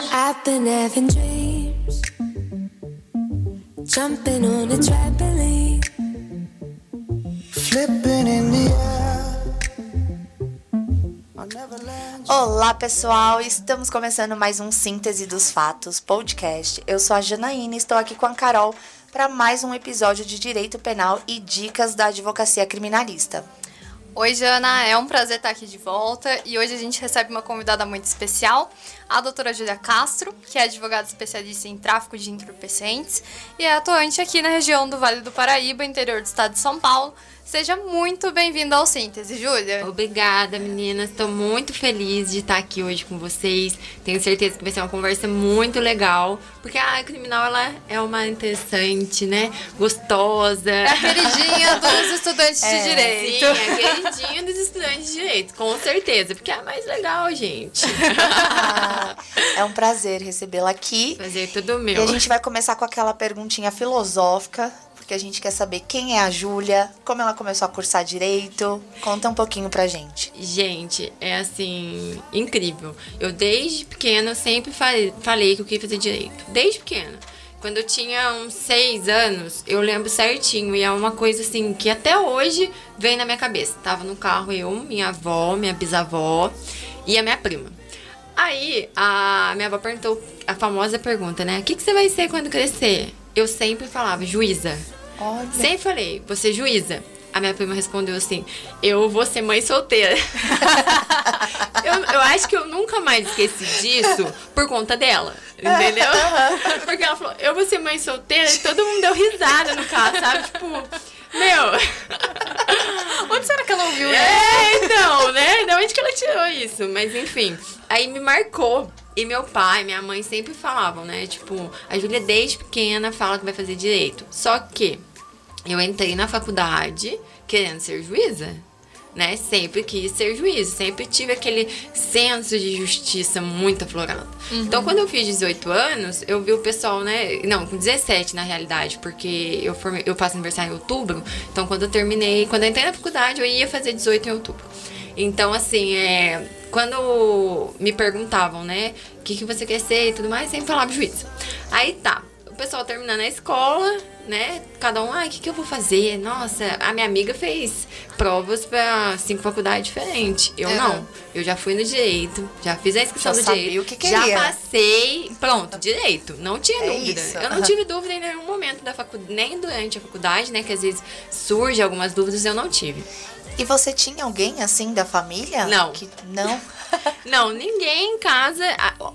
I've been having dreams, jumping on a flipping in the air. Olá, pessoal! Estamos começando mais um Síntese dos Fatos podcast. Eu sou a Janaína e estou aqui com a Carol para mais um episódio de Direito Penal e Dicas da Advocacia Criminalista. Oi, Jana, é um prazer estar aqui de volta e hoje a gente recebe uma convidada muito especial, a doutora Júlia Castro, que é advogada especialista em tráfico de entorpecentes e é atuante aqui na região do Vale do Paraíba, interior do estado de São Paulo. Seja muito bem-vinda ao Síntese, Júlia. Obrigada, meninas. Estou muito feliz de estar aqui hoje com vocês. Tenho certeza que vai ser uma conversa muito legal, porque a criminal ela é uma interessante, né? Gostosa. É a queridinha dos estudantes É, de direito. Sim, é a queridinha dos estudantes de direito, com certeza, porque é a mais legal, gente. Ah, é um prazer recebê-la aqui. Fazer tudo E meu. a gente vai começar com aquela perguntinha filosófica, porque a gente quer saber quem é a Júlia, como ela começou a cursar direito. Conta um pouquinho pra gente. Gente, é assim, incrível. Eu desde pequena sempre falei, que eu queria fazer direito. Desde pequena. Quando eu tinha uns seis anos, eu lembro certinho. E é uma coisa assim que até hoje vem na minha cabeça. Tava no carro eu, minha avó, minha bisavó e a minha prima. Aí a minha avó perguntou a famosa pergunta, né? O que, que você vai ser quando crescer? Eu sempre falava, juíza. Olha. Sempre falei, você é juíza. A minha prima respondeu assim: Eu vou ser mãe solteira. eu, eu acho que eu nunca mais esqueci disso por conta dela. Entendeu? Porque ela falou: Eu vou ser mãe solteira. E todo mundo deu risada no carro, sabe? Tipo, meu. Onde será que ela ouviu isso? É, então, né? Da onde que ela tirou isso? Mas enfim, aí me marcou. E meu pai, minha mãe sempre falavam, né? Tipo, a Júlia desde pequena fala que vai fazer direito. Só que eu entrei na faculdade querendo ser juíza. Né? Sempre quis ser juiz, sempre tive aquele senso de justiça muito aflorado. Então, quando eu fiz 18 anos, eu vi o pessoal, né? Não, com 17 na realidade, porque eu, formei, eu faço aniversário em outubro. Então, quando eu terminei, quando eu entrei na faculdade, eu ia fazer 18 em outubro. Então, assim, é, quando me perguntavam, né, o que, que você quer ser e tudo mais, sempre falava juiz. Aí tá, pessoal terminando a escola, né, cada um, ai, o que, que eu vou fazer? Nossa, a minha amiga fez provas pra cinco faculdades diferentes. Eu Uhum. não. Eu já fui no direito, já fiz a inscrição Já do sabia direito. o que Já queria. passei, pronto, direito. Não tinha É dúvida. isso. Eu não tive dúvida em nenhum momento da faculdade, nem durante a faculdade, né, que às vezes surge algumas dúvidas, eu não tive. E você tinha alguém assim da família? Não. Que não. Não, ninguém em casa,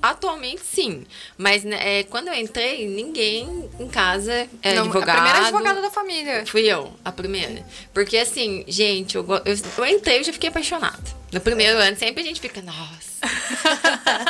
atualmente sim. Mas né, é, quando eu entrei, ninguém em casa é Não, advogado. A primeira advogada da família. Fui eu, a primeira. Porque assim, gente, eu, eu, eu entrei e já fiquei apaixonada. No primeiro ano, sempre a gente fica, nossa.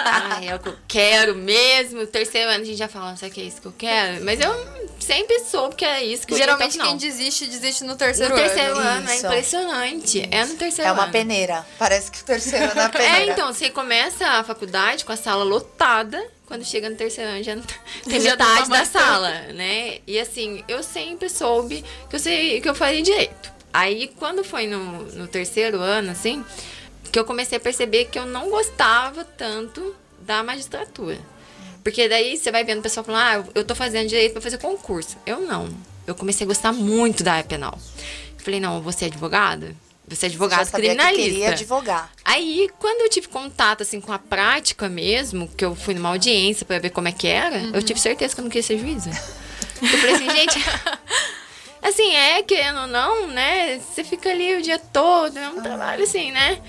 Ai, é o que eu quero mesmo. No terceiro ano a gente já fala, será que é isso que eu quero? Mas eu sempre soube que é isso que eu Geralmente até o quem final. desiste, desiste no No terceiro, terceiro ano. ano, é Isso. impressionante. É no terceiro É ano. uma peneira. Parece que o terceiro é da peneira. É, então, você começa a faculdade com a sala lotada, quando chega no terceiro ano já não tem Já metade tá da sala, né? E assim, eu sempre soube que eu, sei, que eu faria direito. Aí, quando foi no, no terceiro ano, assim, que eu comecei a perceber que eu não gostava tanto da magistratura. Porque daí você vai vendo o pessoal falando, ah, eu tô fazendo direito pra fazer concurso. Eu não. Eu comecei a gostar muito da área penal. Falei, não, você é advogada? Você é advogado sabia que criminalista. queria advogar. Aí, quando eu tive contato, assim, com a prática mesmo, que eu fui numa audiência pra ver como é que era, eu tive certeza que eu não queria ser juíza. Eu falei assim, gente... Assim, é, querendo ou não, né? Você fica ali o dia todo, é um trabalho assim, né?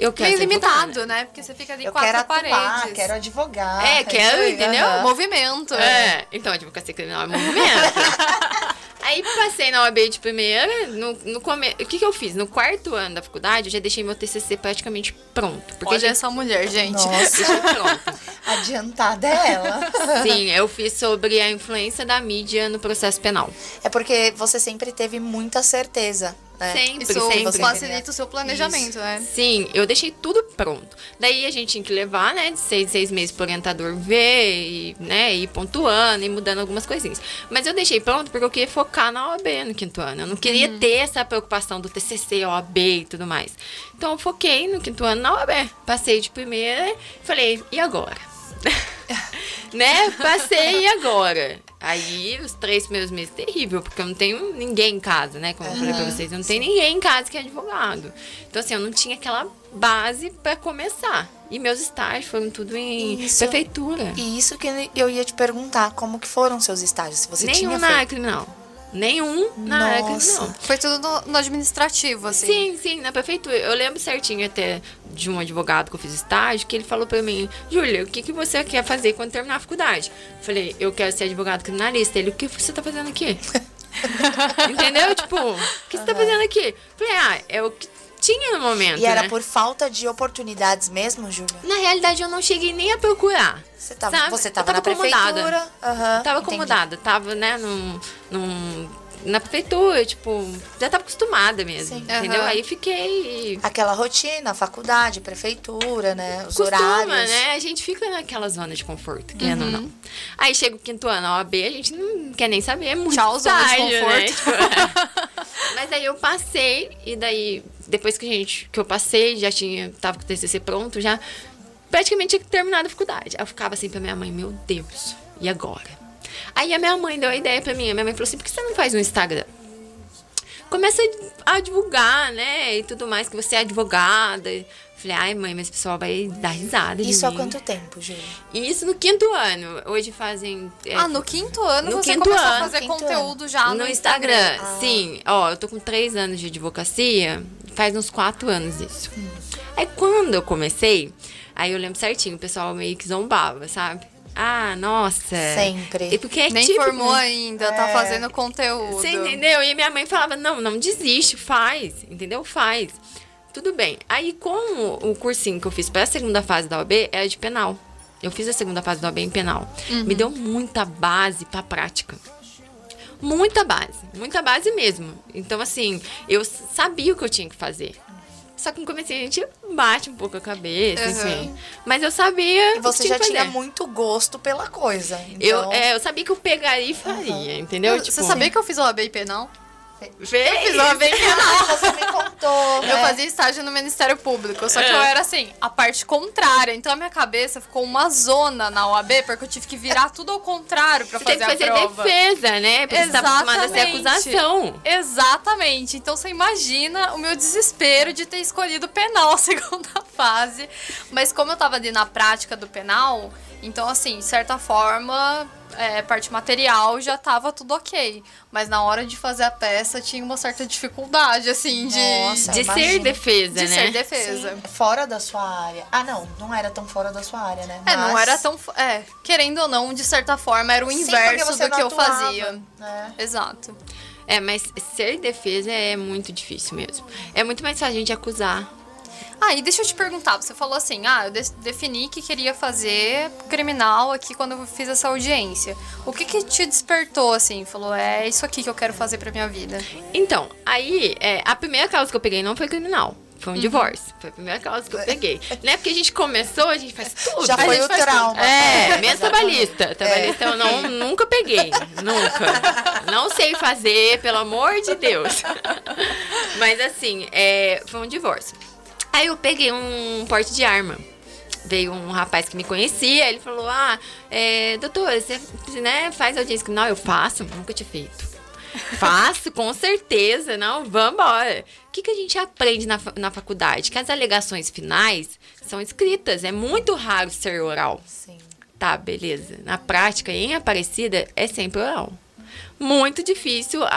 Eu quero Meio limitado, né? Porque você fica ali Eu quatro quero atuar, paredes. quero advogar. É, quero, entendeu? aham. Movimento. É, então, advocacia criminal é movimento. Aí passei na OAB de primeira, no, no come... o que que eu fiz? No quarto ano da faculdade, eu já deixei meu TCC praticamente pronto. Porque Olha já essa mulher, gente. Nossa, deixei pronto. adiantada é ela. Sim, eu fiz sobre a influência da mídia no processo penal. É porque você sempre teve muita certeza, né? Sempre, Isso sempre. facilita o seu planejamento, né? Sim, eu deixei tudo pronto. Daí a gente tinha que levar, né, de seis, seis meses pro orientador ver, e, né, ir pontuando e mudando algumas coisinhas. Mas eu deixei pronto porque eu queria focar na OAB no quinto ano. Eu não queria ter essa preocupação do TCC, OAB e tudo mais. Então eu foquei no quinto ano na OAB. Passei de primeira e falei, e agora? né? Passei e agora? Aí, os três primeiros meses, terrível, porque eu não tenho ninguém em casa, né? Como eu falei pra vocês, eu não tenho ninguém em casa que é advogado. Então, assim, eu não tinha aquela base pra começar. E meus estágios foram tudo em Isso. prefeitura. E isso que eu ia te perguntar, como que foram seus estágios? Se você Nenhum tinha na área criminal. Nenhum na Nossa. criminal. Foi tudo no, no administrativo, assim. Sim, sim, na prefeitura. Eu lembro certinho até de um advogado que eu fiz estágio, que ele falou pra mim, Júlia, o que, que você quer fazer quando terminar a faculdade? Eu falei, eu quero ser advogado criminalista. Ele, o que você tá fazendo aqui? Entendeu? Tipo, o que você tá fazendo aqui? Eu falei, ah, é o que tinha no momento, E era né? por falta de oportunidades mesmo, Júlia? Na realidade, eu não cheguei nem a procurar. Você tava, sabe? você Eu tava, na acomodada. prefeitura. aham, Tava entendi. acomodada, tava, né, num, num- na prefeitura, tipo, já tava acostumada mesmo, Sim. entendeu? Aham. Aí fiquei Aquela rotina, faculdade, prefeitura, né? Os Costuma, horários. né? A gente fica naquela zona de conforto, querendo Uhum. ou não. Aí chega o quinto ano, a OAB, a gente não quer nem saber, é muito Tchau, zona de né? conforto. Tipo, Mas aí eu passei, e daí, depois que a gente, que eu passei, já tinha, tava com o TCC pronto, já praticamente tinha terminado a faculdade. Eu ficava assim pra minha mãe, meu Deus, e agora? Aí a minha mãe deu a ideia pra mim, a minha mãe falou assim, por que você não faz um Instagram? começa a divulgar, né? E tudo mais, que você é advogada. Falei, ai, mãe, mas o pessoal vai dar risada. de Isso há mim. quanto tempo, Júlia? Isso no quinto ano. Hoje fazem. é, Ah, no quinto ano No você quinto começou ano. a fazer Quinto conteúdo já no, no Instagram. Ah. Sim. Ó, eu tô com três anos de advocacia, faz uns quatro anos isso. Aí quando eu comecei, aí eu lembro certinho, o pessoal meio que zombava, sabe? Ah, nossa. Sempre. E porque é Nem típico, formou né? ainda, tá fazendo conteúdo. Você entendeu? E minha mãe falava, não, não desiste, faz, entendeu? Faz. Tudo bem. Aí, com o cursinho que eu fiz para a segunda fase da OAB, era de penal. Eu fiz a segunda fase da OAB em penal. Me deu muita base para prática. Muita base. Muita base mesmo. Então, assim, eu sabia o que eu tinha que fazer. Só que no começo a gente bate um pouco a cabeça, Uhum. enfim. Mas eu sabia. E você já que tinha fazer. muito gosto pela coisa. Eu, Então, é, eu sabia que eu pegaria e faria, entendeu? Você Tipo, sabia que eu fiz o AB penal? Fez? Eu fiz AB penal. Ah, você me contou. Eu né? fazia estágio no Ministério Público, só que É. eu era assim, a parte contrária. Então a minha cabeça ficou uma zona na OAB, porque eu tive que virar tudo ao contrário pra Você tem fazer que fazer a prova. defesa, né? Porque você tá acostumada a ser Exatamente. acusação. Exatamente. Então você imagina o meu desespero de ter escolhido penal a segunda fase. Mas como eu tava ali na prática do penal, então assim, de certa forma, é, parte material já tava tudo ok. Mas na hora de fazer a peça tinha uma certa dificuldade, assim, de, Nossa, De ser defesa, de né? ser Sim, defesa. fora da sua área. Ah, não, não era tão fora da sua área, né? É, não Mas- era tão. É, querendo ou não, de certa forma, era o Sim, inverso você do que eu atuava, fazia. né? Exato. É, mas ser defesa é muito difícil mesmo. É muito mais fácil a gente acusar. Ah, e deixa eu te perguntar, você falou assim, ah, eu de- defini que queria fazer criminal aqui quando eu fiz essa audiência. O que que te despertou, assim? Falou, é isso aqui que eu quero fazer pra minha vida. Então, aí, é, a primeira causa que eu peguei não foi criminal. Foi um Uhum. divórcio. Foi a primeira causa que eu peguei. Não é porque a gente começou, a gente faz tudo. Já A foi o faz tudo. trauma. É, menos trabalhista. Trabalhista eu não, nunca peguei. Nunca. Não sei fazer, pelo amor de Deus. Mas assim, é, foi um divórcio. Aí eu peguei um porte de arma. Veio um rapaz que me conhecia, ele falou: Ah, é, doutor, você né, faz audiência criminal? Eu faço, nunca tinha feito. Faço, com certeza. Não, vambora. O que, que a gente aprende na, na faculdade? Que as alegações finais são escritas. É muito raro ser oral. Sim. Tá, beleza. Na prática, em Aparecida, é sempre oral. Muito difícil. A,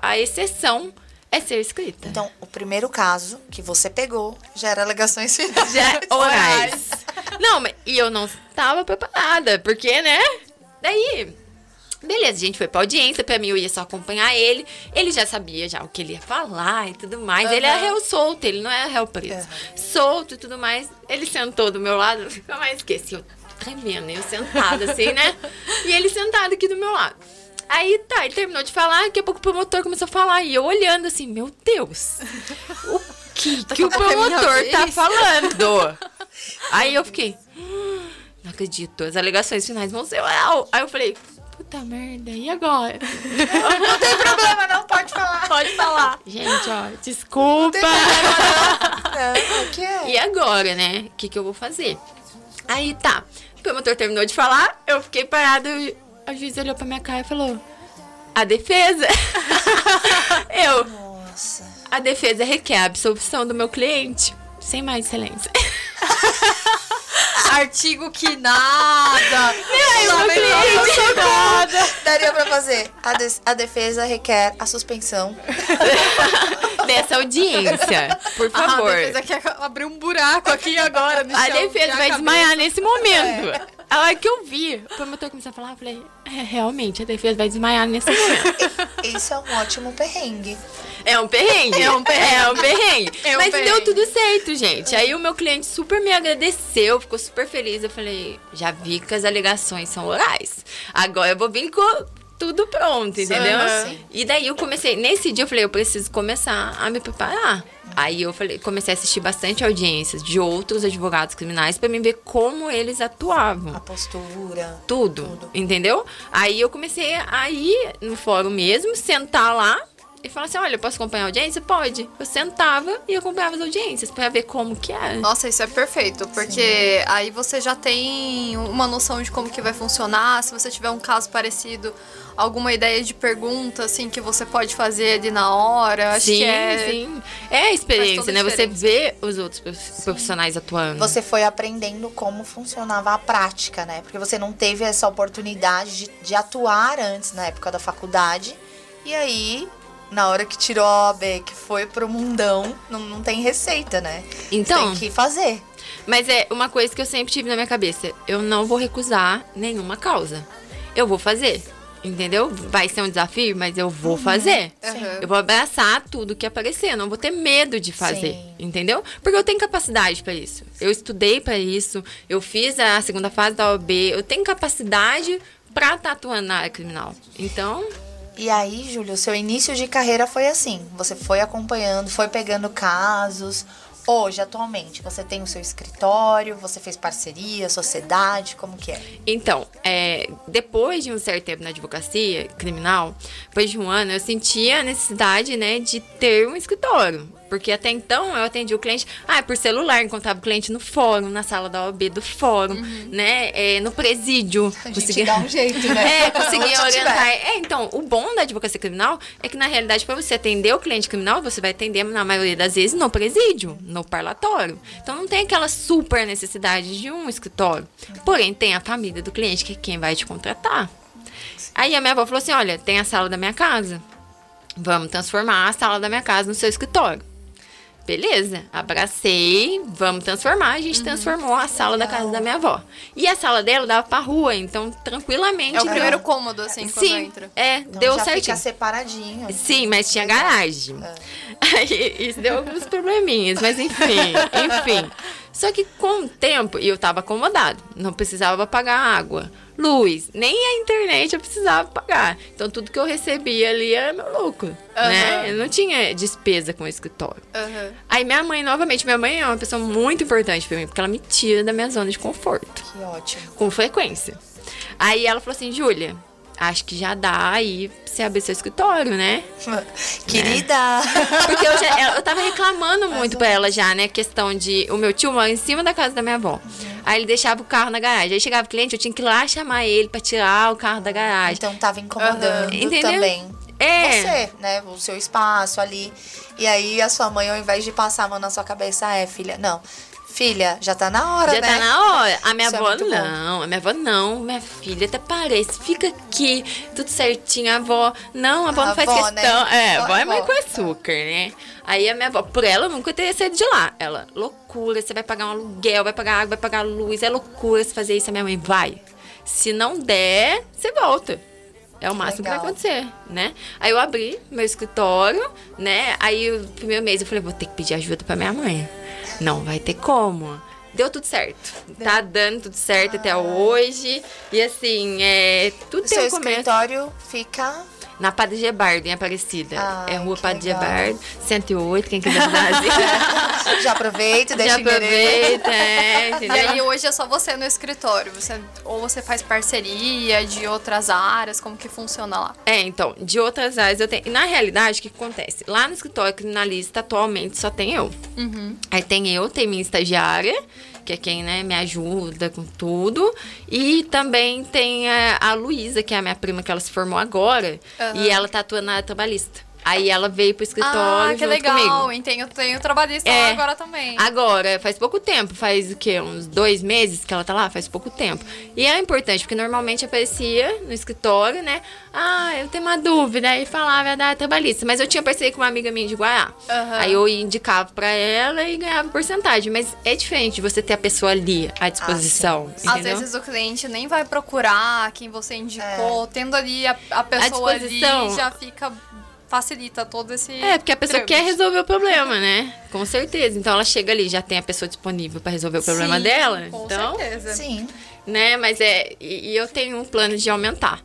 a, a exceção é ser escrita. Então, o primeiro caso que você pegou já era alegações finais. Já é orais. Não, mas e eu não estava preparada, porque, né? Daí, beleza, a gente foi pra audiência, pra mim eu ia só acompanhar ele. Ele já sabia já o que ele ia falar e tudo mais. Ele era Aham. réu solto, ele não era réu preso. Aham. Solto e tudo mais. Ele sentou do meu lado, nunca mais esqueci. Eu tremendo, eu sentada assim, né? E ele sentado aqui do meu lado. Aí tá, ele terminou de falar, daqui a pouco o promotor começou a falar. E eu olhando assim, meu Deus, o que, que o promotor tá falando? Aí eu fiquei, "Hum, não acredito, as alegações finais vão ser oral. Aí eu falei, puta merda, e agora? Não tem problema, não pode falar. Pode falar. Gente, ó, desculpa. Não, o que é? E agora, né? O que, que eu vou fazer? Aí tá. O promotor terminou de falar, eu fiquei parada. A juiz olhou pra minha cara e falou: A defesa. eu. Nossa. A defesa requer a absolvição do meu cliente. Sem mais excelência. Artigo que nada. meu Lamentação cliente. que nada. Daria pra fazer. A, des- a defesa requer a suspensão. Dessa audiência. Por A favor. defesa quer abrir um buraco aqui agora no A chão, defesa vai acabei. desmaiar nesse momento. A hora que eu vi, o promotor começou a falar, eu falei, é, realmente, a defesa vai desmaiar nesse momento. Isso é um ótimo perrengue. É um perrengue. É um perrengue. É um perrengue. É um Mas perrengue. deu tudo certo, gente. Aí o meu cliente super me agradeceu, ficou super feliz. Eu falei, já vi que as alegações são orais. Agora eu vou vir com tudo pronto, entendeu? Aham. E daí eu comecei, nesse dia eu falei, eu preciso começar a me preparar. Aí eu falei, comecei a assistir bastante audiências de outros advogados criminais pra mim ver como eles atuavam A postura. tudo, entendeu? Aí eu comecei a ir no fórum mesmo, sentar lá e falar assim, olha, posso acompanhar a audiência? Pode. Eu sentava e acompanhava as audiências pra ver como que era. Nossa, isso é perfeito, porque aí você já tem uma noção de como que vai funcionar, se você tiver um caso parecido, alguma ideia de pergunta, assim, que você pode fazer ali na hora, acho sim, que é... sim. É a experiência, né? Você vê os outros prof- profissionais atuando. Você foi aprendendo como funcionava a prática, né? Porque você não teve essa oportunidade de, de atuar antes, na época da faculdade. E aí, na hora que tirou a OAB, que foi pro mundão, não, não tem receita, né? Então, Tem que fazer. mas é uma coisa que eu sempre tive na minha cabeça. Eu não vou recusar nenhuma causa. Eu vou fazer. Entendeu? Vai ser um desafio, mas eu vou fazer. Uhum. Eu vou abraçar tudo que aparecer, eu não vou ter medo de fazer, Sim. entendeu? Porque eu tenho capacidade pra isso. Eu estudei pra isso, eu fiz a segunda fase da OAB, eu tenho capacidade pra estar atuando na área criminal. Então, E aí, Júlio, seu início de carreira foi assim. Você foi acompanhando, foi pegando casos. Hoje, atualmente, você tem o seu escritório, você fez parceria, sociedade, como que é? Então, é, depois de um certo tempo na advocacia criminal, depois de um ano, eu sentia a necessidade, né, de ter um escritório. Porque até então eu atendia o cliente, ah, por celular, encontrava o cliente no fórum, na sala da OAB do fórum, né, é, no presídio. Uhum. A gente Conseguia- dá um jeito, né? É, conseguia orientar. É, então, o bom da advocacia criminal é que, na realidade, para você atender o cliente criminal, você vai atender, na maioria das vezes, no presídio, no parlatório. Então, não tem aquela super necessidade de um escritório. Porém, tem a família do cliente, que é quem vai te contratar. Aí a minha avó falou assim: olha, tem a sala da minha casa. Vamos transformar a sala da minha casa no seu escritório. Beleza, abracei, vamos transformar. A gente transformou a sala da casa da minha avó. E a sala dela dava pra rua, então tranquilamente. É o deu- primeiro cômodo, assim, quando Sim, entra. é, Então deu já certinho. fica separadinho. Sim, mas tinha garagem. Aí isso deu alguns probleminhas, mas enfim, enfim. Só que com o tempo, e eu tava acomodado, não precisava pagar água, luz, nem a internet eu precisava pagar. Então tudo que eu recebia ali era meu lucro, né? Eu não tinha despesa com o escritório. Aham. Aí minha mãe, novamente, minha mãe é uma pessoa muito importante pra mim, porque ela me tira da minha zona de conforto Que ótimo. com frequência. Aí ela falou assim, Júlia, acho que já dá aí você abrir seu escritório, né? Querida! Porque eu, já, eu tava reclamando muito pra ela já, né? Questão de. O meu tio mora em cima da casa da minha avó. Aí ele deixava o carro na garagem. Aí chegava o cliente, eu tinha que ir lá chamar ele pra tirar o carro da garagem. Então tava incomodando Entendeu? também. É. Você, né? O seu espaço ali. E aí a sua mãe, ao invés de passar a mão na sua cabeça, ah, é, filha. Não. Filha, já tá na hora, Já né? tá na hora. A minha Isso é avó bom. não. A minha avó não. Minha filha até parece. Fica aqui, tudo certinho. A avó. Não, a avó A não faz avó, né? questão. É, a Avó é é mãe com açúcar, né? Aí a minha avó, por ela, eu nunca teria saído de lá. Ela, loucura, você vai pagar um aluguel, vai pagar água, vai pagar luz. É loucura você fazer isso. A minha mãe, vai. Se não der, você volta. É o máximo Legal. que vai acontecer, né? Aí eu abri meu escritório, né? Aí o primeiro mês eu falei, vou ter que pedir ajuda pra minha mãe. Não vai ter como. Deu tudo certo. Tá dando tudo certo até hoje. E assim, é. Tudo O tem seu um começo. escritório fica Na Padre Gebardo, em Aparecida. Ai, é Rua Padre legal. Gebardo, 108, quem quiser fazer. Já aproveita, deixa Já aproveita, é, E aí hoje é só você no escritório. Você, ou você faz parceria de outras áreas, como que funciona lá? É, então, de outras áreas eu tenho. Na realidade, o que acontece? Lá no escritório criminalista, atualmente, só tem eu. Aí tem eu, tem minha estagiária, que é quem né, me ajuda com tudo. E também tem a, a Luísa, que é a minha prima, que ela se formou agora. Aham. E ela tá atuando na trabalhista. Aí ela veio pro escritório ah, que junto legal. comigo. E tem, tem o trabalhista É. lá agora também. Agora, faz pouco tempo, faz o quê? Uns dois meses que ela tá lá? Faz pouco tempo. E é importante, porque normalmente aparecia no escritório, né? Ah, eu tenho uma dúvida, aí falava da trabalhista. Mas eu tinha parceria com uma amiga minha de Guaiá. Aham. Aí eu indicava pra ela e ganhava porcentagem. Mas é diferente de você ter a pessoa ali à disposição. Às entendeu? vezes o cliente nem vai procurar quem você indicou, tendo ali a, a pessoa ali disposição. já fica facilita todo esse É, porque a pessoa quer trâmite. resolver o problema, né? Com certeza. Então ela chega ali, já tem a pessoa disponível pra resolver o problema Sim, dela. Com então, certeza. Sim. né? Mas é. E, e eu tenho um plano de aumentar.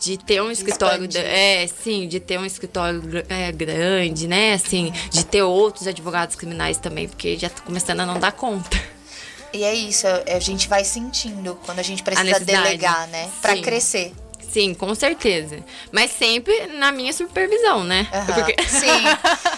De ter um escritório. Expandir. É, sim, de ter um escritório é, grande, né? Assim, de ter outros advogados criminais também, porque já tô começando a não dar conta. E é isso, a gente vai sentindo quando a gente precisa necessidade. delegar, né? Pra Sim. crescer. Sim, com certeza. Mas sempre na minha supervisão, né? Aham. Porque- Sim.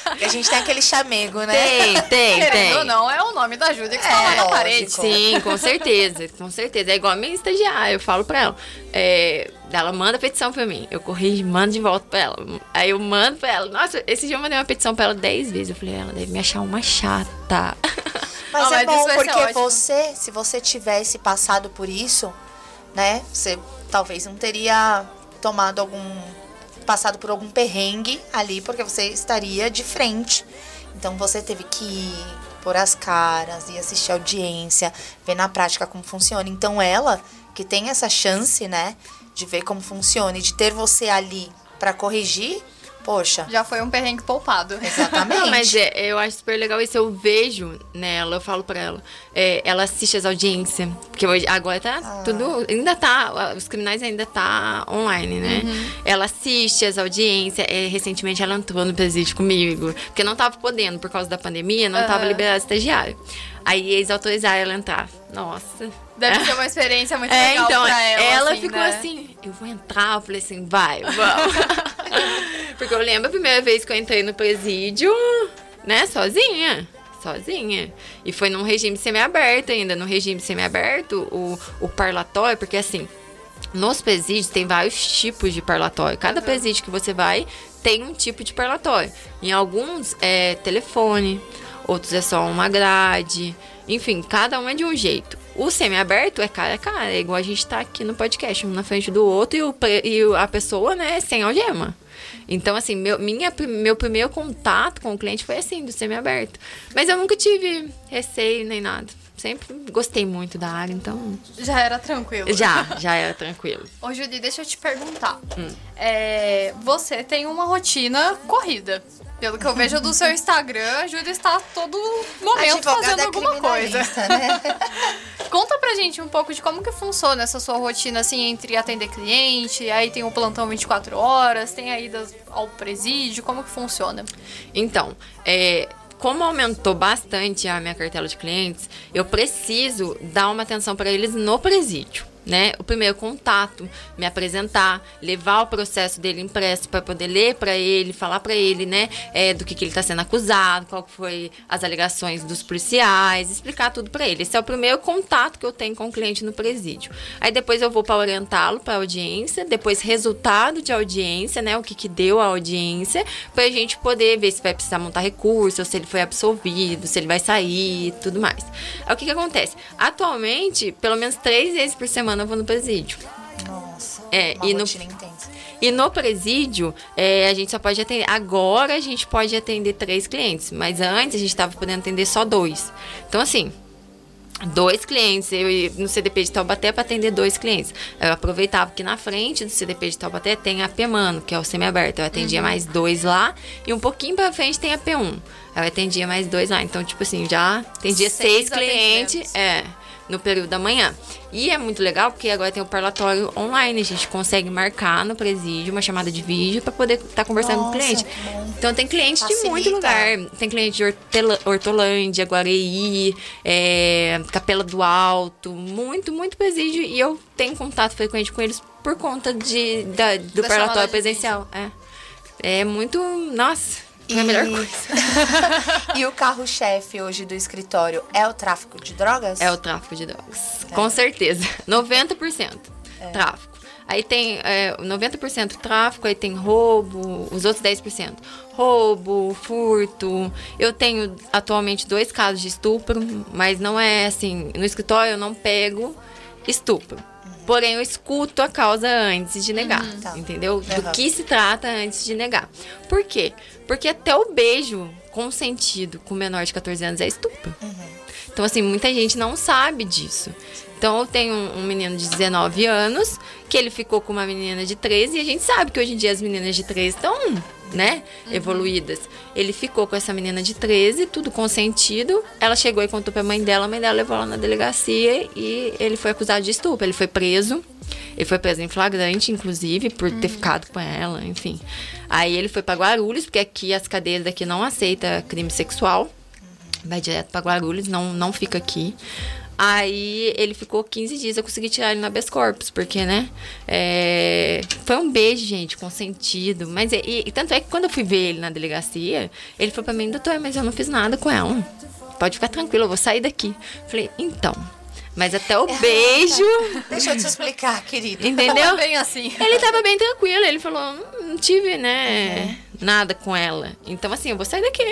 Porque a gente tem aquele chamego, né? Tem, tem, Querendo tem. ou não, é o nome da Júlia que está É, lá na lógico. parede. Sim, com certeza, com certeza. É igual a minha estagiária, eu falo pra ela. É, ela manda petição pra mim, eu corrijo, mando de volta pra ela. Aí eu mando pra ela. Nossa, esse dia eu mandei uma petição pra ela dez vezes. Eu falei, ela deve me achar uma chata. Mas é mas bom porque você, se você tivesse passado por isso, né? Você talvez não teria tomado algum. passado por algum perrengue ali, porque você estaria de frente. Então você teve que ir por as caras e assistir a audiência, ver na prática como funciona. Então ela, que tem essa chance, né, de ver como funciona e de ter você ali pra corrigir, poxa, Já foi um perrengue poupado. exatamente. Não, mas é, eu acho super legal isso. Eu vejo nela, eu falo pra ela. é, ela assiste as audiências. Porque hoje, agora tá Ah. tudo. Ainda tá. Os criminais ainda tá online, né? Uhum. Ela assiste as audiências. é, recentemente ela entrou no presídio comigo. Porque não tava podendo, por causa da pandemia, não tava Aham. liberado estagiário. Aí eles autorizaram ela a entrar. Nossa. Deve ser uma experiência muito É, legal então, pra ela. assim, ficou né? assim, eu vou entrar, eu falei assim, vai, vamos. Porque eu lembro a primeira vez que eu entrei no presídio, né, sozinha. Sozinha. E foi num regime semiaberto ainda. No regime semiaberto, o, o parlatório, porque assim, nos presídios tem vários tipos de parlatório. Cada presídio que você vai tem um tipo de parlatório. Em alguns é telefone, outros é só uma grade. Enfim, cada um é de um jeito. O semiaberto é cara a cara, é igual a gente tá aqui no podcast, um na frente do outro e, o, e a pessoa, né, sem algema. Então, assim, meu, minha, meu primeiro contato com o cliente foi assim, do semiaberto. Mas eu nunca tive receio nem nada. Sempre gostei muito da área, então. Já era tranquilo. Já, já era tranquilo. Ô, Judy, deixa eu te perguntar. Hum. É, você tem uma rotina corrida. Pelo que eu vejo do seu Instagram, a Júlia está a todo momento fazendo alguma coisa. Né? Conta pra gente um pouco de como que funciona essa sua rotina, assim, entre atender cliente, aí tem o plantão 24 horas, tem a ida ao presídio, como que funciona? Então, é, como aumentou bastante a minha cartela de clientes, eu preciso dar uma atenção para eles no presídio. Né? O primeiro contato, me apresentar, levar o processo dele impresso para poder ler para ele, falar para ele, né, é, do que, que ele está sendo acusado, qual foi as alegações dos policiais, explicar tudo para ele. Esse é o primeiro contato que eu tenho com o cliente no presídio. Aí depois eu vou para orientá-lo para audiência, depois resultado de audiência, né, o que que deu a audiência, para a gente poder ver se vai precisar montar recurso, se ele foi absolvido, se ele vai sair, e tudo mais. Aí o que que acontece? Atualmente, pelo menos três vezes por semana eu vou no presídio. Nossa, É, uma e no- intensa. E no presídio, é, a gente só pode atender. Agora a gente pode atender três clientes, mas antes a gente estava podendo atender só dois. Então, assim, dois clientes. Eu ia no CDP de Taubaté para atender dois clientes. Eu aproveitava que na frente do CDP de Taubaté tem a P-Mano, que é o semiaberto. Eu atendia Uhum. mais dois lá e um pouquinho para frente tem a P1. Eu atendia mais dois lá. Então, tipo assim, já atendia Seis seis, clientes. É. no período da manhã. E é muito legal porque agora tem o parlatório online, a gente consegue marcar no presídio uma chamada de vídeo para poder estar conversando com o Nossa, cliente. Então tem cliente de Facilita. muito lugar. Tem cliente de Hortela- Hortolândia, Guareí, é, Capela do Alto, muito, muito presídio. E eu tenho contato frequente com eles por conta de, da- do Da parlatório de presencial. É. é muito. Nossa, é a melhor coisa. e o carro-chefe hoje do escritório é o tráfico de drogas? É o tráfico de drogas. Com certeza. 90% tráfico. Aí tem é, 90% tráfico, aí tem roubo, os outros 10%. Roubo, furto. Eu tenho atualmente dois casos de estupro, mas não é assim. No escritório eu não pego estupro. Porém, eu escuto a causa antes de negar. Tá. Entendeu? Do que se trata antes de negar. Por quê? Porque até o beijo consentido com menor de 14 anos é estupro. Então, assim, muita gente não sabe disso. Então, eu tenho um, um menino de 19 anos, que ele ficou com uma menina de 13, e a gente sabe que hoje em dia as meninas de 13 estão, né, evoluídas. Ele ficou com essa menina de 13, tudo consentido. Ela chegou e contou pra mãe dela, a mãe dela levou ela na delegacia e ele foi acusado de estupro. Ele foi preso. Ele foi preso em flagrante, inclusive, por ter ficado com ela, enfim. Aí ele foi pra Guarulhos, porque aqui as cadeias daqui não aceitam crime sexual vai direto pra Guarulhos, não, não fica aqui. Aí ele ficou 15 dias, eu consegui tirar ele no habeas corpus, porque, né? é, foi um beijo, gente, consentido. Mas e, e tanto é que quando eu fui ver ele na delegacia, ele falou pra mim, doutor, mas eu não fiz nada com ela. Pode ficar tranquilo, eu vou sair daqui. Falei, então. Mas até o beijo, Deixa eu te explicar, querido. entendeu? Bem assim. Ele tava bem tranquilo, ele falou, "Não- não tive, né, nada com ela. Então, assim, eu vou sair daqui.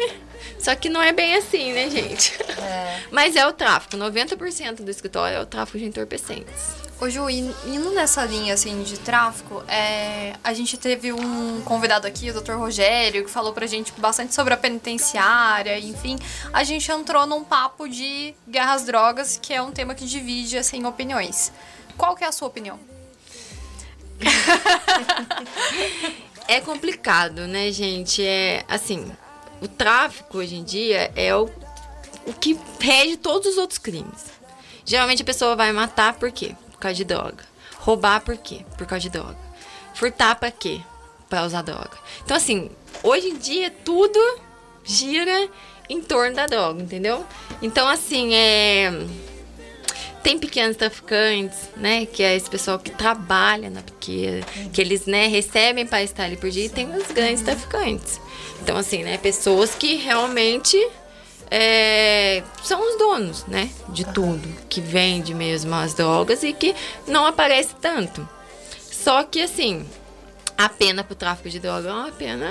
Só que não é bem assim, né, gente? Mas é o tráfico. 90% do escritório é o tráfico de entorpecentes. Ô Ju, in- indo nessa linha assim de tráfico, é, a gente teve um convidado aqui, o Dr. Rogério, que falou pra gente bastante sobre a penitenciária, enfim. A gente entrou num papo de guerra às drogas, que é um tema que divide assim opiniões. Qual que é a sua opinião? É complicado, né, gente? É assim, o tráfico hoje em dia é o, o que rege todos os outros crimes. Geralmente a pessoa vai matar por quê? Por causa de droga. Roubar por quê? Por causa de droga. Furtar pra quê? Pra usar droga. Então, assim, hoje em dia tudo gira em torno da droga, entendeu? Então, assim, é. Tem pequenos traficantes, né? Que é esse pessoal que trabalha na pequena, que eles, né, recebem para estar ali por dia. E tem os grandes traficantes. Então, assim, né? Pessoas que realmente é, são os donos, né? De tudo. Que vende mesmo as drogas e que não aparece tanto. Só que, assim, a pena pro tráfico de droga é uma pena,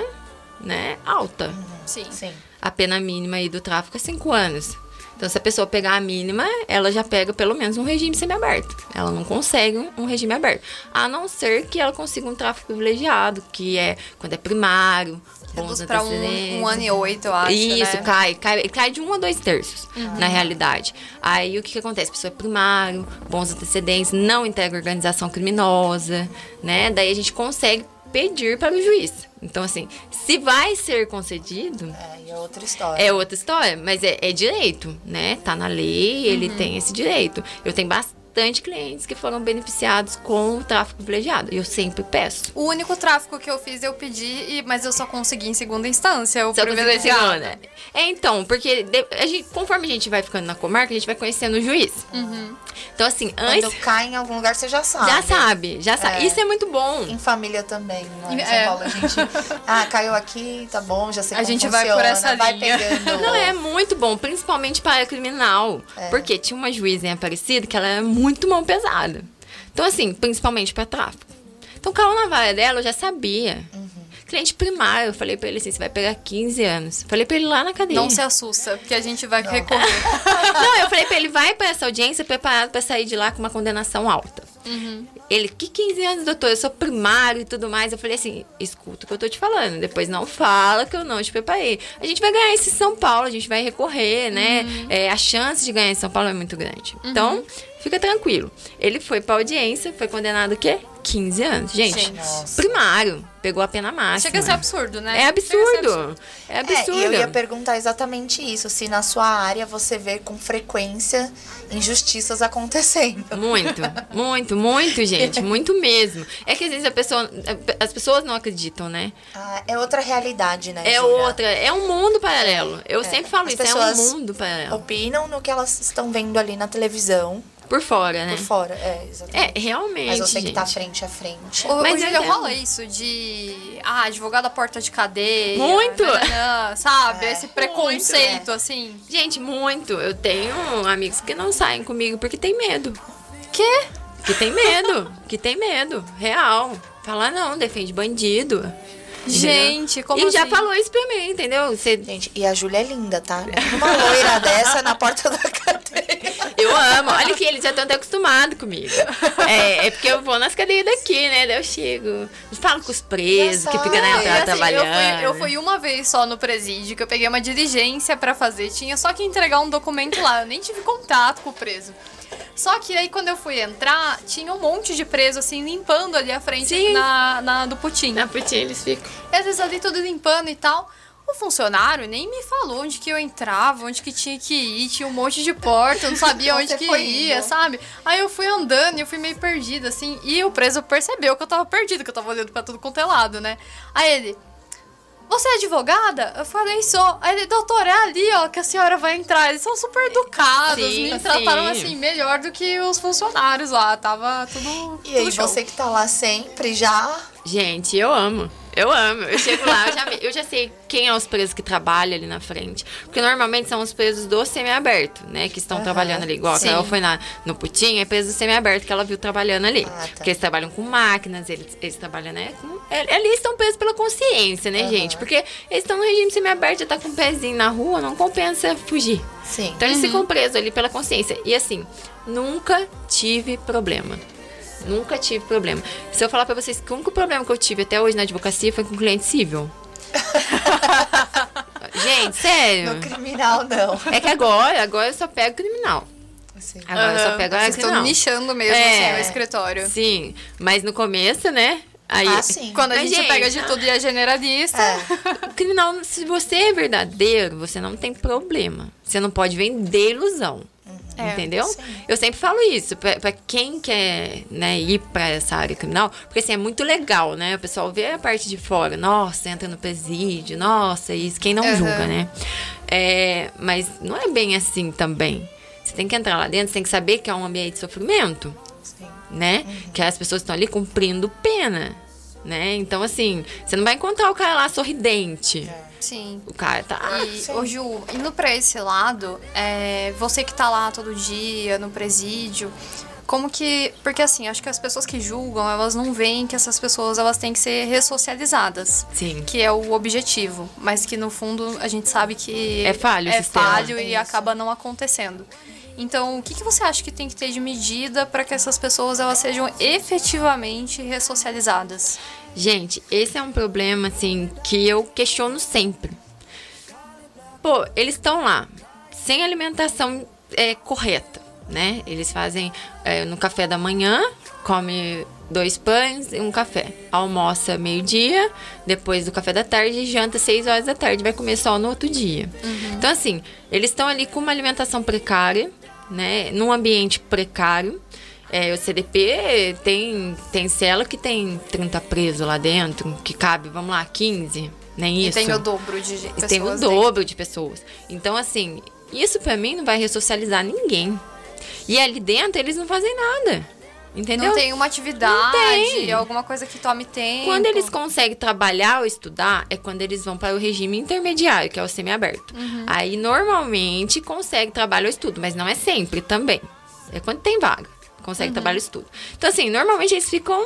né, alta. Sim. Sim. A pena mínima aí do tráfico é 5 anos. Então, se a pessoa pegar a mínima, ela já pega pelo menos um regime semiaberto. Ela não consegue um- regime aberto. A não ser que ela consiga um tráfico privilegiado, que é quando é primário, bons Reduz pra um, um ano e oito, eu acho, Isso, né? cai, cai, cai de um a dois terços, na realidade. Aí o que, que acontece? A pessoa é primário, bons antecedentes, não integra organização criminosa, né? Daí a gente consegue pedir para o juiz. Então, assim, se vai ser concedido, É, é outra história. é outra história, mas é, é direito, né? Tá na lei, ele tem esse direito. Eu tenho bastante clientes que foram beneficiados com o tráfico privilegiado. E eu sempre peço. O único tráfico que eu fiz, eu pedi, e- mas eu só consegui em segunda instância. O Só consegui privilegiado. segunda. É, então, porque a gente, conforme a gente vai ficando na comarca, a gente vai conhecendo o juiz. Então, assim, Quando antes. cai em algum lugar, você já sabe. Já sabe, já sabe. É. Isso é muito bom. Em família também, não é? Em São É. Paulo a gente. Ah, caiu aqui, tá bom, já sei A como gente vai funciona, por essa vai linha. pegando. Não, é muito bom, principalmente para a criminal. É. Porque tinha uma juíza em Aparecida que ela era muito mão pesada. Então, assim, principalmente para tráfico. Então, caiu na vara dela, eu já sabia. Uhum. Cliente primário, eu falei pra ele assim: você vai pegar 15 anos. Falei pra ele lá na cadeia. Não se assusta, porque a gente vai recorrer. Não, eu falei pra ele, vai pra essa audiência preparado pra sair de lá com uma condenação alta. Ele, que 15 anos, doutor? Eu sou primário e tudo mais. Eu falei assim, escuta o que eu tô te falando. Depois não fala que eu não te preparei. A gente vai ganhar esse São Paulo, a gente vai recorrer, né? É, a chance de ganhar em São Paulo é muito grande. Então, fica tranquilo. Ele foi pra audiência, foi condenado o quê? 15 anos. Gente, Gente. Nossa. primário, pegou a pena máxima. Chega a ser absurdo, né? É absurdo. É absurdo. É, eu ia perguntar exatamente isso, se na sua área você vê com frequência injustiças acontecendo. Muito, muito, muito, gente. Muito mesmo. É que às vezes a pessoa. As pessoas não acreditam, né? Ah, é outra realidade, né? É outra. É um mundo paralelo. Eu É. sempre falo As isso, é um mundo paralelo. Opinam no que elas estão vendo ali na televisão, Por fora, né? por fora. É, exatamente. É, realmente. Mas você que tá gente. frente a frente. Ô, Mas Júlia, é- rola isso de. Ah, advogado à porta de cadeia. Muito! nananã, sabe? É. Esse preconceito, assim. Gente, muito. Eu tenho amigos que não saem comigo porque tem medo. Quê? Que tem medo. que tem medo. Real. Fala, não, defende bandido. Gente, como E já assim? falou isso pra mim, entendeu? Você Gente, e a Júlia é linda, tá? Uma loira dessa na porta da cadeia. Eu amo. Olha que eles já estão até acostumados comigo. É, é porque eu vou nas cadeias daqui, né? Daí eu chego. Falo com os presos que ficam na entrada assim, eu trabalhando. fui, eu fui uma vez só no presídio, que eu peguei uma diligência pra fazer. Tinha só que entregar um documento lá. Eu nem tive contato com o preso. Só que aí, quando eu fui entrar, tinha um monte de preso, assim, limpando ali a frente na, na- do putim. Na putinha eles ficam. E às vezes ali tudo limpando e tal. O funcionário nem me falou onde que eu entrava, onde que tinha que ir, tinha um monte de porta, eu não sabia onde que ia, indo. sabe? Aí eu fui andando e eu fui meio perdida, assim, e o preso percebeu que eu tava perdida, que eu tava olhando pra tudo quanto é lado, né? Aí ele, você é advogada? Eu falei, sou. Aí ele, doutor, é ali, ó, que a senhora vai entrar. Eles são super educados, Sim, me trataram, sim. assim, melhor do que os funcionários lá, tava tudo, E aí, tudo show. você que tá lá sempre já. Gente, eu amo. Eu amo. Eu chego lá, eu já, eu já sei quem é os presos que trabalham ali na frente. Porque normalmente são os presos do semi-aberto, né? Que estão Aham, trabalhando ali. Igual sim. Carol foi na, no Putinho, é preso do semi-aberto que ela viu trabalhando ali. Ah, tá. Porque eles trabalham com máquinas, eles, eles trabalham, né? Com, é- ali estão presos pela consciência, né, Aham. gente? Porque eles estão no regime semi-aberto, já tá com o pezinho na rua, não compensa fugir. Sim. Então eles ficam presos ali pela consciência. E assim, nunca tive problema. Nunca tive problema. Se eu falar pra vocês que o único problema que eu tive até hoje na advocacia foi com cliente civil. Gente, sério. No criminal, não. É que agora, agora eu só pego criminal. Sim. Agora eu só pego a Vocês estão nichando mesmo, É. assim, o escritório. Sim, mas no começo, né? Aí, Ah, sim. Quando a Mas, gente, gente, pega de tudo e é generalista. É. O criminal, se você é verdadeiro, você não tem problema. Você não pode vender ilusão. É, entendeu? sim. Eu sempre falo isso pra quem quer né, ir pra essa área criminal, porque assim é muito legal, né? O pessoal vê a parte de fora, nossa, entra no presídio, nossa, isso, quem não Aham. julga, né? É, mas não é bem assim também. Você tem que entrar lá dentro, você tem que saber que é um ambiente de sofrimento Sim. né? Que as pessoas estão ali cumprindo pena, né? Então, assim, você não vai encontrar o cara lá sorridente. Sim. O cara tá. E, sim. ô Ju, indo pra esse lado, é, você que tá lá todo dia, no presídio, como que... Porque assim, acho que as pessoas que julgam, elas não veem que essas pessoas, elas têm que ser ressocializadas. Sim. Que é o objetivo, mas que no fundo a gente sabe que É falho é sistema. falho e Isso. acaba não acontecendo. Então, o que, que você acha que tem que ter de medida para que essas pessoas elas sejam efetivamente ressocializadas? Gente, esse é um problema, assim, que eu questiono sempre. Pô, eles estão lá, sem alimentação é, correta, né? Eles fazem é, no café da manhã, come dois pães e um café. Almoça meio-dia, depois do café da tarde, janta seis horas da tarde, vai comer só no outro dia. Então, assim, eles estão ali com uma alimentação precária, né? Num ambiente precário. É, o CDP tem, tem cela que tem 30 presos lá dentro, que cabe, vamos lá, 15, nem E isso. tem o dobro de gente. E tem o dobro de pessoas. Então, assim, isso pra mim não vai ressocializar ninguém. E ali dentro eles não fazem nada. Entendeu? Não tem uma atividade, tem. alguma coisa que tome tempo. Quando eles conseguem trabalhar ou estudar, é quando eles vão para o regime intermediário, que é o semiaberto. Uhum. Aí, normalmente, consegue trabalho ou estudo, mas não é sempre também. É quando tem vaga, consegue Uhum. trabalho ou estudo. Então, assim, normalmente eles ficam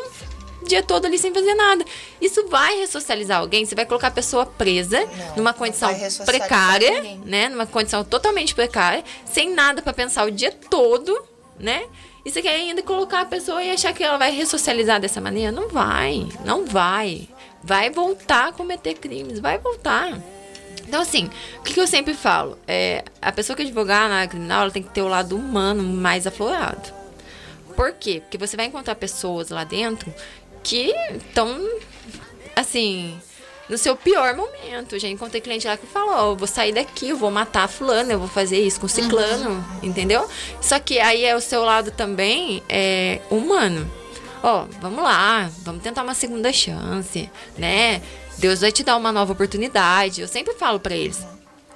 o dia todo ali sem fazer nada. Isso vai ressocializar alguém, você vai colocar a pessoa presa Não, numa condição precária, ninguém. né? Numa condição totalmente precária, sem nada para pensar o dia todo, né? E você quer ainda colocar a pessoa e achar que ela vai ressocializar dessa maneira? Não vai, não vai. Vai voltar a cometer crimes, vai voltar. Então, assim, o que, eu sempre falo? É, a pessoa que advogar na criminal, ela tem que ter o lado humano mais aflorado. Por quê? Porque você vai encontrar pessoas lá dentro que estão, assim, no seu pior momento. Já encontrei cliente lá que falou, ó, eu vou sair daqui, eu vou matar fulano, eu vou fazer isso com ciclano, entendeu? Só que aí é o seu lado também é humano. Ó, vamos lá, vamos tentar uma segunda chance, né? Deus vai te dar uma nova oportunidade. Eu sempre falo pra eles.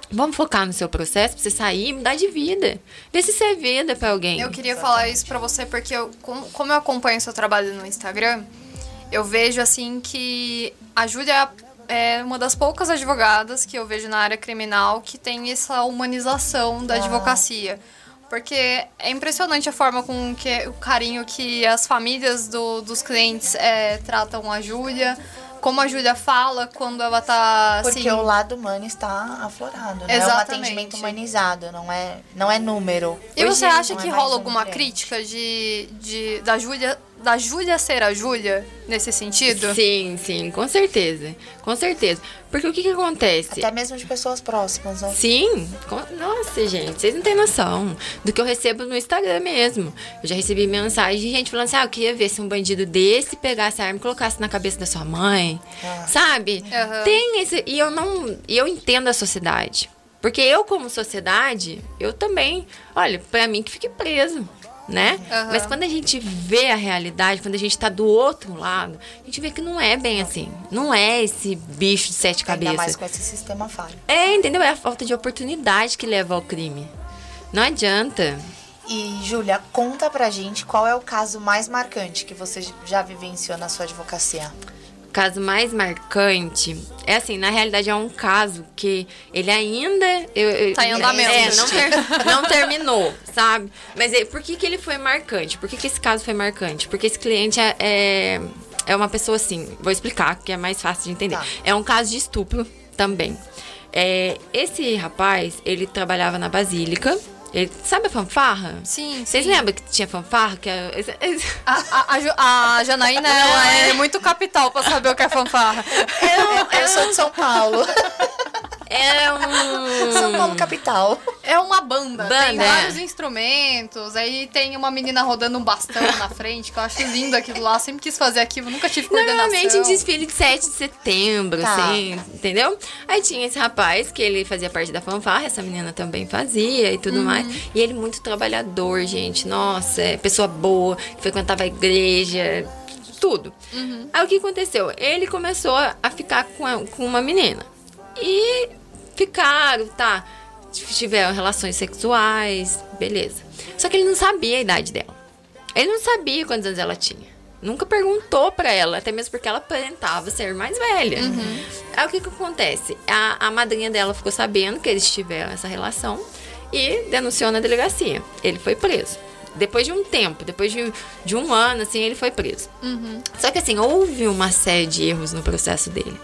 Vamos focar no seu processo pra você sair e mudar de vida. Vê se você é vida pra alguém. Eu queria falar isso pra você porque eu, como, eu acompanho seu trabalho no Instagram, eu vejo assim que a Júlia é uma das poucas advogadas que eu vejo na área criminal que tem essa humanização da advocacia. Porque é impressionante a forma com que o carinho que as famílias do- dos clientes é, tratam a Júlia, como a Júlia fala quando ela tá Porque assim, o lado humano está aflorado, né? É um Exatamente. atendimento humanizado, não é, não é número. E você Hoje acha não é que mais rola um alguma crítica de, de da Júlia da Júlia ser a Júlia nesse sentido? Sim, sim, com certeza. Com certeza. Porque o que que acontece? Até mesmo de pessoas próximas, né? Sim, com- nossa, gente, vocês não têm noção do que eu recebo no Instagram mesmo. Eu já recebi mensagem de gente falando assim: ah, eu queria ver se um bandido desse pegasse a arma e colocasse na cabeça da sua mãe. Ah. Sabe? Aham. Tem esse. E eu não. E eu entendo a sociedade. Porque eu, como sociedade, eu também. Olha, pra mim que fique preso. Né? Aham. Mas quando a gente vê a realidade, quando a gente tá do outro lado, a gente vê que não é bem assim. Não é esse bicho de sete Ainda cabeças. mais com esse sistema falho. É, entendeu? É a falta de oportunidade que leva ao crime. Não adianta. E, Júlia, conta pra gente qual é o caso mais marcante que você já vivenciou na sua advocacia. Caso mais marcante é assim, na realidade é um caso que ele ainda. Eu, eu- Tá em andamento. É, não, ter- não terminou, sabe? Mas é, por que, que ele foi marcante? Por que, que esse caso foi marcante? Porque esse cliente é, é, é uma pessoa assim, vou explicar, que é mais fácil de entender. Tá. É um caso de estupro também. É, esse rapaz, ele trabalhava na Basílica. Ele, sabe a fanfarra? Sim, Vocês lembram que tinha fanfarra? Que é- A, a, a, Janaína, ela é muito capital pra saber o que é fanfarra. Eu sou de São Paulo. é um. São Paulo capital. É uma banda, tem Banda, é. vários instrumentos, aí tem uma menina rodando um bastão na frente, que eu acho lindo aquilo lá. Sempre quis fazer aquilo, nunca tive coordenação. Normalmente em desfile de 7 de setembro, Tá. assim, entendeu? Aí tinha esse rapaz que ele fazia parte da fanfarra, essa menina também fazia e tudo mais. E ele muito trabalhador, gente. Nossa, é pessoa boa, que frequentava a igreja, tudo. Aí o que aconteceu? Ele começou a ficar com, a- com uma menina. E ficaram, tá? Tiveram relações sexuais, beleza. Só que ele não sabia a idade dela. Ele não sabia quantos anos ela tinha. Nunca perguntou pra ela, até mesmo porque ela aparentava ser mais velha. Aí o que que acontece? A, a madrinha dela ficou sabendo que eles tiveram essa relação e denunciou na delegacia. Ele foi preso. Depois de um tempo, depois de, de um ano, assim, ele foi preso. Só que assim, houve uma série de erros no processo dele.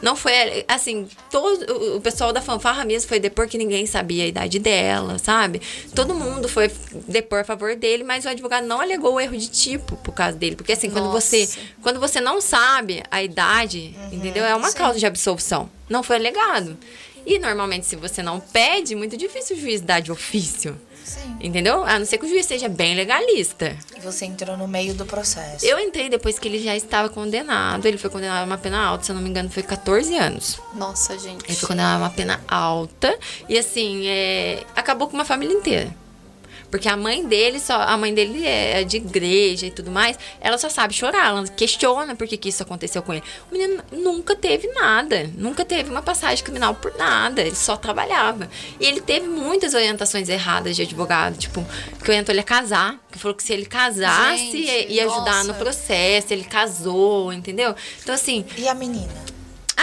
Não foi, assim, todo o- pessoal da fanfarra mesmo foi depor que ninguém sabia a idade dela, sabe? Todo mundo foi depor a favor dele, mas o advogado não alegou o erro de tipo por causa dele. Porque assim, quando você, Nossa. quando você não sabe a idade, entendeu? É uma causa de absolvição. Não foi alegado. E normalmente, se você não pede, muito difícil o juiz dar de ofício. Sim. Entendeu? A não ser que o juiz seja bem legalista. E você entrou no meio do processo. Eu entrei depois que ele já estava condenado. Ele foi condenado a uma pena alta, se eu não me engano, foi 14 anos. Nossa, gente. Ele foi condenado a uma pena alta. E assim, é, acabou com uma família inteira. Porque a mãe dele, só, a mãe dele é de igreja e tudo mais, ela só sabe chorar, ela questiona por que, que isso aconteceu com ele. O menino nunca teve nada, nunca teve uma passagem criminal por nada, ele só trabalhava. E ele teve muitas orientações erradas de advogado, tipo, que orientou ele a casar, que falou que se ele casasse, Gente, ia, ajudar no processo, ele casou, entendeu? Então, assim, E a menina?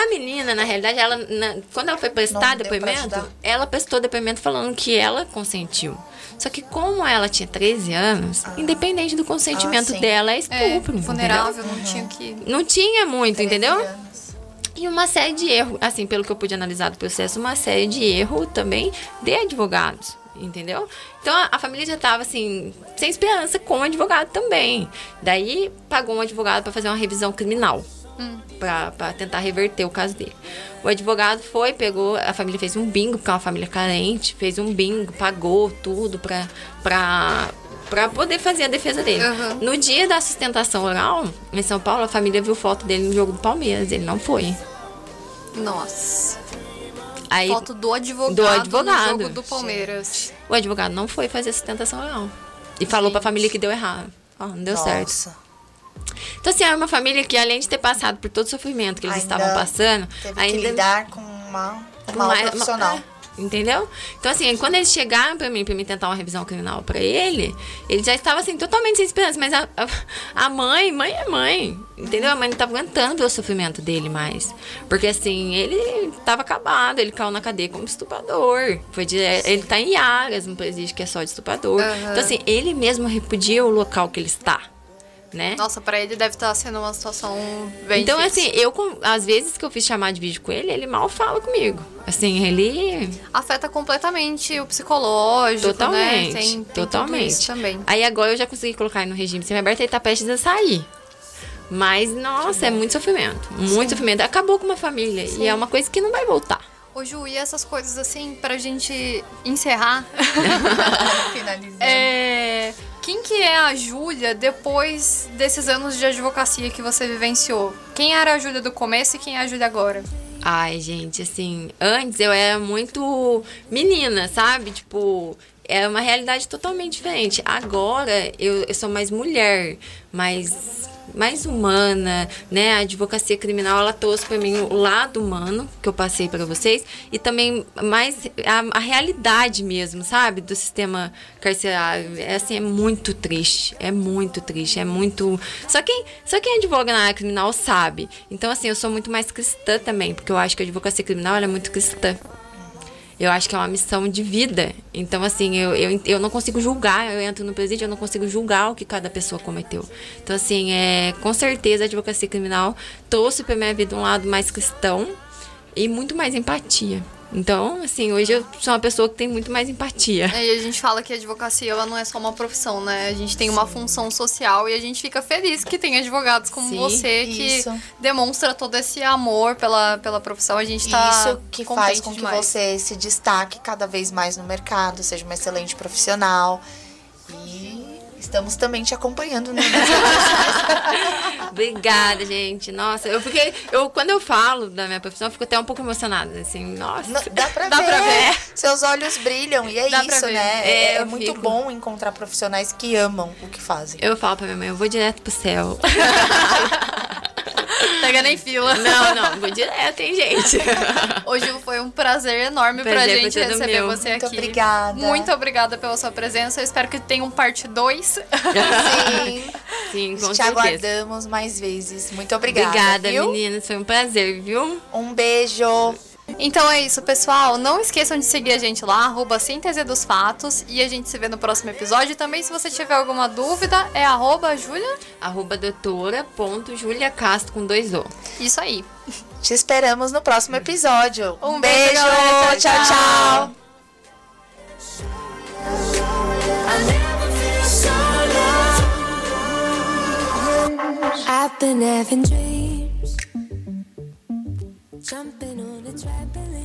A menina, na realidade, ela, na- quando ela foi prestar depoimento, ela prestou depoimento falando que ela consentiu. Só que como ela tinha 13 anos, independente do consentimento Ah, dela, é É, estupro. vulnerável, entendeu? não tinha que. Não tinha muito, 13 entendeu? anos. E uma série de erros, assim, pelo que eu pude analisar do processo, uma série de erros também de advogados, entendeu? Então a, família já tava, assim, sem esperança com o advogado também. Daí pagou um advogado para fazer uma revisão criminal. Pra, pra tentar reverter o caso dele. O advogado foi, pegou, a família fez um bingo, porque é uma família carente, fez um bingo, pagou tudo pra, pra pra poder fazer a defesa dele. Uhum. No dia da sustentação oral, em São Paulo, a família viu foto dele no jogo do Palmeiras. Ele não foi. Nossa. Aí Foto do advogado, do advogado. no jogo do Palmeiras. o advogado não foi fazer a sustentação oral. E falou pra família que deu errado. Ó, não deu certo. Então, assim, é uma família que, além de ter passado por todo o sofrimento que eles Ainda estavam passando, Teve ainda que lidar com uma, um mal mais- profissional. é, Entendeu? Então, assim, quando eles chegaram pra mim, pra mim tentar uma revisão criminal pra ele, ele já estava, assim, totalmente sem esperança. Mas a, a, mãe, mãe é mãe, entendeu? A mãe não tava aguentando ver o sofrimento dele mais. Porque, assim, ele tava acabado, ele caiu na cadeia como estuprador. Foi de, ele tá em Aras, um presídio que é só de estuprador. Aham. Então, assim, ele mesmo repudia o local que ele está, né? Nossa, pra ele deve estar sendo uma situação bem Então, difícil. assim, eu, às vezes que eu fiz chamar de vídeo com ele, ele mal fala comigo. Assim, ele. Afeta completamente o psicológico, Totalmente. né? Tem, tem totalmente. isso também. Aí agora eu já consegui colocar ele no regime semiaberto e tá prestes a sair. Mas, nossa, é muito sofrimento. Muito sofrimento. Acabou com uma família. E é uma coisa que não vai voltar. Ô, Ju, e essas coisas assim, pra gente encerrar, Finalizando. é... quem que é a Júlia depois desses anos de advocacia que você vivenciou? Quem era a Júlia do começo e quem é a Júlia agora? Ai, gente, assim, antes eu era muito menina, sabe? Tipo, é uma realidade totalmente diferente. Agora eu, eu sou mais mulher, mais mais humana, né? A advocacia criminal ela trouxe para mim o lado humano que eu passei para vocês e também mais a, a realidade mesmo, sabe? Do sistema carcerário. É assim, é muito triste, é muito triste, é muito. Só quem, só quem advoga na área criminal sabe. Então assim, eu sou muito mais cristã também, porque eu acho que a advocacia criminal é muito cristã. Eu acho que é uma missão de vida. Então, assim, eu, eu, eu não consigo julgar. Eu entro no presídio, eu não consigo julgar o que cada pessoa cometeu. Então, assim, é, com certeza a advocacia criminal trouxe pra minha vida um lado mais cristão e muito mais empatia. Então, assim, hoje eu sou uma pessoa que tem muito mais empatia. É, E a gente fala que a advocacia ela não é só uma profissão, né? A gente tem uma função social e a gente fica feliz que tem advogados como Sim, você que isso. demonstra todo esse amor pela, pela profissão. A gente tá Isso que faz com que demais. você se destaque cada vez mais no mercado, seja uma excelente profissional. Estamos também te acompanhando, né? Obrigada, gente. Nossa, eu fiquei. Eu, quando eu falo da minha profissão, eu fico até um pouco emocionada. Assim, nossa. Não, Dá pra Dá ver. pra ver. Seus olhos brilham e é Dá isso, né? É, É, é muito fico. bom encontrar profissionais que amam o que fazem. Eu falo pra minha mãe, eu vou direto pro céu. Pega nem fila. Não, não, vou direto, hein, gente. Hoje foi um prazer enorme pra Prazer foi gente receber meu. você Muito aqui. obrigada. Muito obrigada pela sua presença. Eu espero que tenha um parte 2. Sim, Sim, com te certeza. aguardamos mais vezes. Muito obrigada. Obrigada, viu? meninas. Foi um prazer, viu? Um beijo. Então é isso, pessoal. Não esqueçam de seguir a gente lá, arroba síntese dos fatos. E a gente se vê no próximo episódio. E também, se você tiver alguma dúvida, é arroba Júlia. Arroba doutora ponto Julia Castro com dois O. Isso aí. Te esperamos no próximo episódio. Um beijo, beijo. galera. tchau. Tchau, tchau. I've been having dreams, jumping on a trampoline.